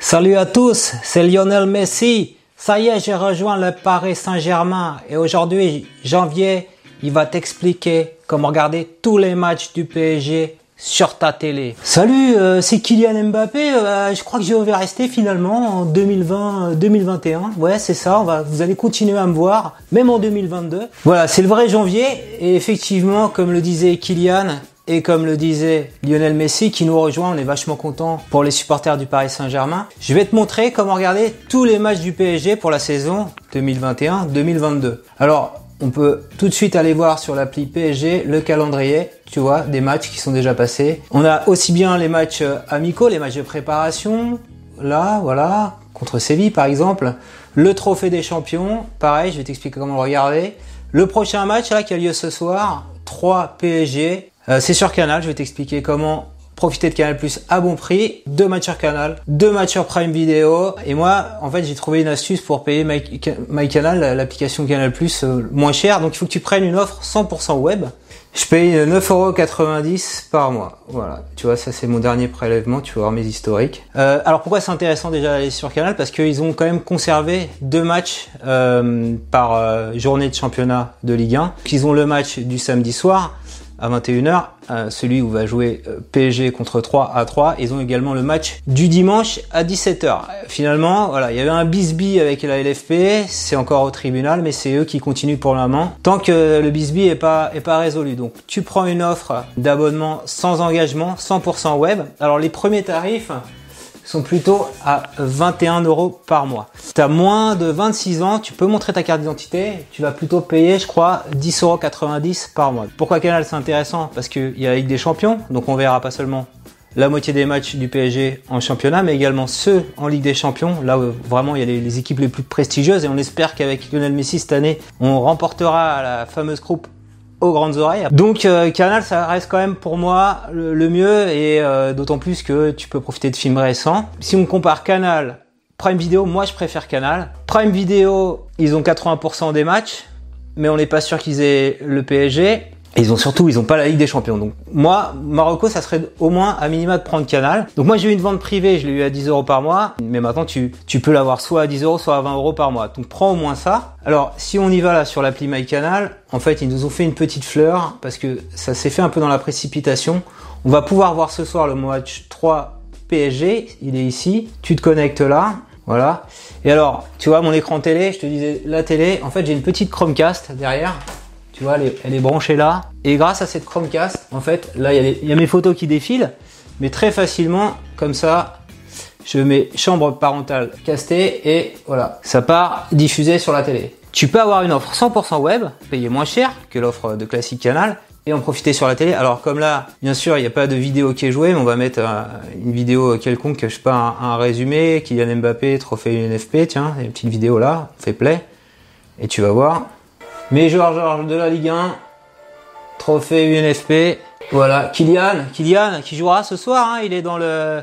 Salut à tous, c'est Lionel Messi. Ça y est, j'ai rejoint le Paris Saint-Germain et aujourd'hui, janvier, il va t'expliquer comment regarder tous les matchs du PSG sur ta télé. Salut, euh, c'est Kylian Mbappé. Euh, je crois que je vais rester finalement en 2020-2021. Ouais, c'est ça. Va, vous allez continuer à me voir, même en 2022. Voilà, c'est le vrai janvier. Et effectivement, comme le disait Kylian, et comme le disait Lionel Messi qui nous rejoint, on est vachement content pour les supporters du Paris Saint-Germain. Je vais te montrer comment regarder tous les matchs du PSG pour la saison 2021-2022. Alors, on peut tout de suite aller voir sur l'appli PSG le calendrier, tu vois, des matchs qui sont déjà passés. On a aussi bien les matchs euh, amicaux, les matchs de préparation, là, voilà, contre Séville par exemple. Le trophée des champions, pareil, je vais t'expliquer comment le regarder. Le prochain match là qui a lieu ce soir, 3 PSG, euh, c'est sur Canal, je vais t'expliquer comment profiter de Canal Plus à bon prix, deux matchs sur Canal, deux matchs sur Prime Video. Et moi, en fait, j'ai trouvé une astuce pour payer MyCanal, l'application Canal Plus euh, moins cher. Donc, il faut que tu prennes une offre 100% web. Je paye 9,90€ par mois. Voilà, tu vois, ça c'est mon dernier prélèvement, tu vas voir mes historiques. Euh, alors pourquoi c'est intéressant déjà d'aller sur Canal? Parce qu'ils ont quand même conservé deux matchs par journée de championnat de Ligue 1. Ils ont le match du samedi soir à 21h, euh, celui où va jouer euh, PSG contre 3 à 3. Ils ont également le match du dimanche à 17h. Finalement, voilà, il y avait un bisbee avec la LFP, c'est encore au tribunal, mais c'est eux qui continuent pour le moment. Tant que le bisbee est pas, est pas résolu. Donc, tu prends une offre d'abonnement sans engagement, 100% web. Alors, les premiers tarifs, sont plutôt à 21 euros par mois. Si tu as moins de 26 ans, tu peux montrer ta carte d'identité, tu vas plutôt payer, je crois, 10,90 euros par mois. Pourquoi Canal c'est intéressant? Parce qu'il y a la Ligue des Champions, donc on verra pas seulement la moitié des matchs du PSG en championnat, mais également ceux en Ligue des Champions, là où vraiment il y a les, les équipes les plus prestigieuses, et on espère qu'avec Lionel Messi cette année, on remportera la fameuse coupe aux grandes oreilles. Donc euh, Canal, ça reste quand même pour moi le, mieux et euh, d'autant plus que tu peux profiter de films récents. Si on compare Canal, Prime Video, moi je préfère Canal. Prime Video, ils ont 80% des matchs, mais on n'est pas sûr qu'ils aient le PSG. Et ils ont surtout, ils ont pas la Ligue des Champions. Donc moi, Marocco, ça serait au moins à minima de prendre Canal. Donc moi, j'ai eu une vente privée, je l'ai eu à 10 euros par mois. Mais maintenant, tu, tu peux l'avoir soit à 10 euros, soit à 20 euros par mois. Donc prends au moins ça. Alors si on y va là sur l'appli MyCanal, en fait, ils nous ont fait une petite fleur parce que ça s'est fait un peu dans la précipitation. On va pouvoir voir ce soir le match 3 PSG. Il est ici. Tu te connectes là. Voilà. Et alors, tu vois mon écran télé, je te disais la télé, en fait j'ai une petite Chromecast derrière. Tu vois, elle est, branchée là. Et grâce à cette Chromecast, en fait, là, il y, a mes photos qui défilent. Mais très facilement, comme ça, je mets chambre parentale castée et voilà, ça part diffusé sur la télé. Tu peux avoir une offre 100% web, payer moins cher que l'offre de classique canal et en profiter sur la télé. Alors comme là, bien sûr, il n'y a pas de vidéo qui est jouée, mais on va mettre euh, une vidéo quelconque, je sais pas, un, résumé, Kylian Mbappé, trophée UNFP, tiens, une petite vidéo là, on fait play, et tu vas voir, mais Georges de la Ligue 1, trophée UNFP. Voilà, Kylian, Kylian qui jouera ce soir, hein, il est dans le,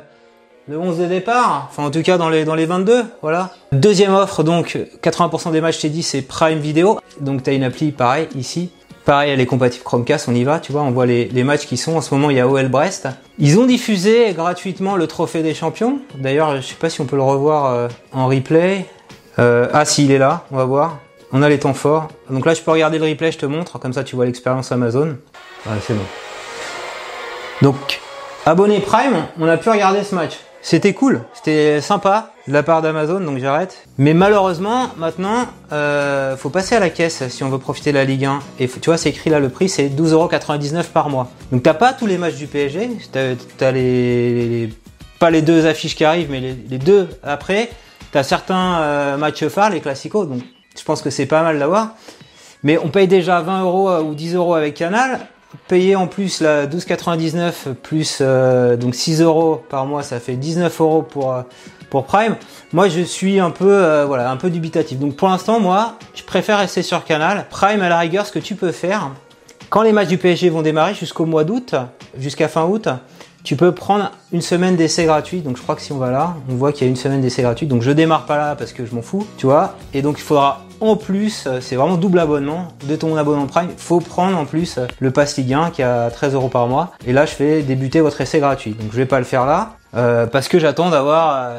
le 11 de départ, enfin en tout cas dans les, dans les 22, voilà. Deuxième offre donc, 80% des matchs, t'ai dit, c'est Prime Video. Donc tu as une appli pareil ici. Pareil, elle est compatible Chromecast, on y va, tu vois, on voit les, les matchs qui sont. En ce moment, il y a OL Brest. Ils ont diffusé gratuitement le trophée des champions. D'ailleurs, je sais pas si on peut le revoir euh, en replay. Euh, ah si, il est là, on va voir. On a les temps forts. Donc là, je peux regarder le replay, je te montre. Comme ça, tu vois l'expérience Amazon. Ouais, c'est bon. Donc, abonné Prime, on a pu regarder ce match. C'était cool, c'était sympa de la part d'Amazon, donc j'arrête. Mais malheureusement, maintenant, euh, faut passer à la caisse si on veut profiter de la Ligue 1. Et tu vois, c'est écrit là, le prix, c'est 12,99€ par mois. Donc t'as pas tous les matchs du PSG, t'as les, pas les deux affiches qui arrivent, mais les, deux après. T'as certains euh, matchs phares, les classicos, donc je pense que c'est pas mal d'avoir. Mais on paye déjà 20 euros euh, ou 10 euros avec Canal. Payer en plus la 12,99 plus euh, donc 6 euros par mois, ça fait 19 euros pour euh, pour Prime. Moi, je suis un peu voilà un peu dubitatif. Donc pour l'instant, moi, je préfère rester sur Canal. Prime à la rigueur, ce que tu peux faire quand les matchs du PSG vont démarrer jusqu'au mois d'août, jusqu'à fin août, tu peux prendre une semaine d'essai gratuit. Donc je crois que si on va là, on voit qu'il y a une semaine d'essai gratuit. Donc je démarre pas là parce que je m'en fous, tu vois. Et donc il faudra en plus, euh, c'est vraiment double abonnement de ton abonnement Prime. Faut prendre en plus euh, le Pass Ligue 1 qui a 13 euros par mois. Et là, je fais débuter votre essai gratuit. Donc je vais pas le faire là. Euh, parce que j'attends d'avoir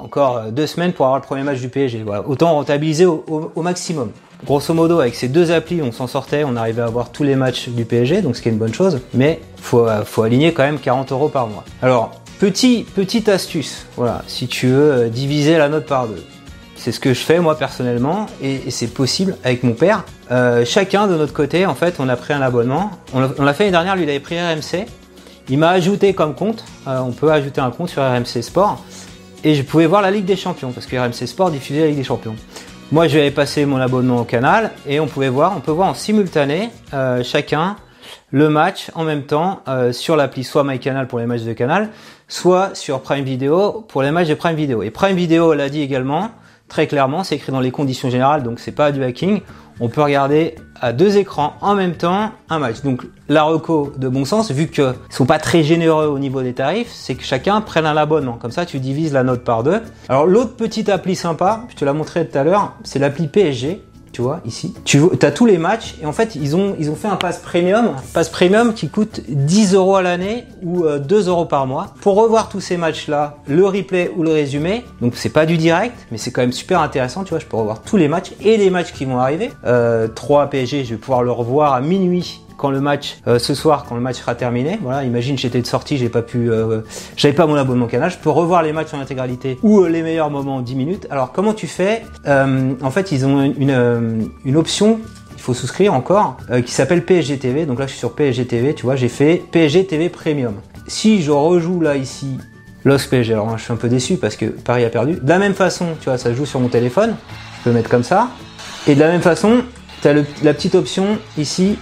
encore deux semaines pour avoir le premier match du PSG. Autant rentabiliser au, au, maximum. Grosso modo, avec ces deux applis, on s'en sortait, on arrivait à avoir tous les matchs du PSG, donc ce qui est une bonne chose. Mais faut, faut aligner quand même 40 euros par mois. Alors, petit, petite astuce, voilà, si tu veux diviser la note par deux. C'est ce que je fais moi personnellement et, c'est possible avec mon père. Euh, chacun de notre côté, en fait, on a pris un abonnement. On l'a fait l'année dernière, lui il avait pris RMC. Il m'a ajouté comme compte. Euh, on peut ajouter un compte sur RMC Sport et je pouvais voir la Ligue des Champions parce que RMC Sport diffusait la Ligue des Champions. Moi, je vais passer mon abonnement au canal et on pouvait voir, on peut voir en simultané euh, chacun le match en même temps sur l'appli soit MyCanal pour les matchs de canal, soit sur Prime Video pour les matchs de Prime Video. Et Prime Video l'a dit également, Très clairement, c'est écrit dans les conditions générales, donc c'est pas du hacking. On peut regarder à deux écrans en même temps un match. Donc la reco de bon sens, vu qu'ils sont pas très généreux au niveau des tarifs, c'est que chacun prenne un abonnement. Comme ça, tu divises la note par deux. Alors l'autre petite appli sympa, je te l'ai montré tout à l'heure, c'est l'appli PSG tu vois, ici. Tu as tous les matchs et en fait, ils ont, ils ont fait un pass premium, pass premium qui coûte 10 euros à l'année ou 2 euh, euros par mois pour revoir tous ces matchs-là, le replay ou le résumé. Donc, c'est pas du direct, mais c'est quand même super intéressant, tu vois. Je peux revoir tous les matchs et les matchs qui vont arriver. Euh, 3 PSG, je vais pouvoir le revoir à minuit le match euh, ce soir quand le match sera terminé voilà imagine j'étais de sortie j'ai pas pu euh, j'avais pas mon abonnement canal je peux revoir les matchs en intégralité ou euh, les meilleurs moments en 10 minutes. Alors comment tu fais en fait ils ont une, une option il faut souscrire encore qui s'appelle PSG TV donc là je suis sur PSG TV tu vois j'ai fait PSG TV Premium. Si je rejoue là ici Los PSG alors je suis un peu déçu parce que Paris a perdu. De la même façon tu vois ça joue sur mon téléphone je peux mettre comme ça. Et de la même façon tu as la petite option ici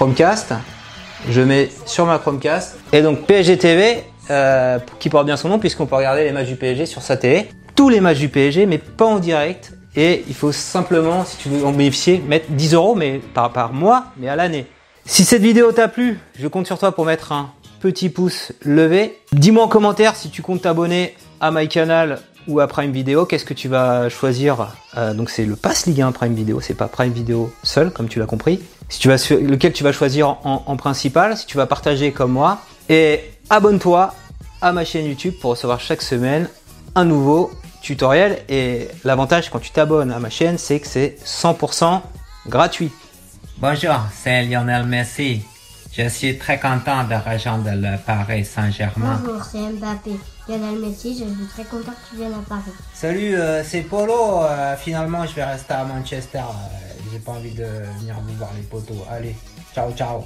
Chromecast. Je mets sur ma Chromecast. Et donc PSG TV, euh, qui porte bien son nom puisqu'on peut regarder les matchs du PSG sur sa télé. Tous les matchs du PSG, mais pas en direct. Et il faut simplement, si tu veux en bénéficier, mettre 10 euros, mais par, par mois, mais à l'année. Si cette vidéo t'a plu, je compte sur toi pour mettre un petit pouce levé. Dis-moi en commentaire si tu comptes t'abonner à MyCanal ou à Prime Video, qu'est-ce que tu vas choisir euh, Donc c'est le Pass Ligue 1 Prime Video, c'est pas Prime Video seul, comme tu l'as compris. Si tu vas lequel tu vas choisir en, en principal, si tu vas partager comme moi. Et abonne-toi à ma chaîne YouTube pour recevoir chaque semaine un nouveau tutoriel. Et l'avantage quand tu t'abonnes à ma chaîne, c'est que c'est 100% gratuit. Bonjour, c'est Lionel Messi. Je suis très content de rejoindre le Paris Saint-Germain. Bonjour, c'est Mbappé. Lionel Messi, je suis très content que tu viennes à Paris. Salut, euh, c'est Polo. Euh, finalement, je vais rester à Manchester. Euh, j'ai pas envie de venir vous voir les poteaux. Allez, ciao, ciao.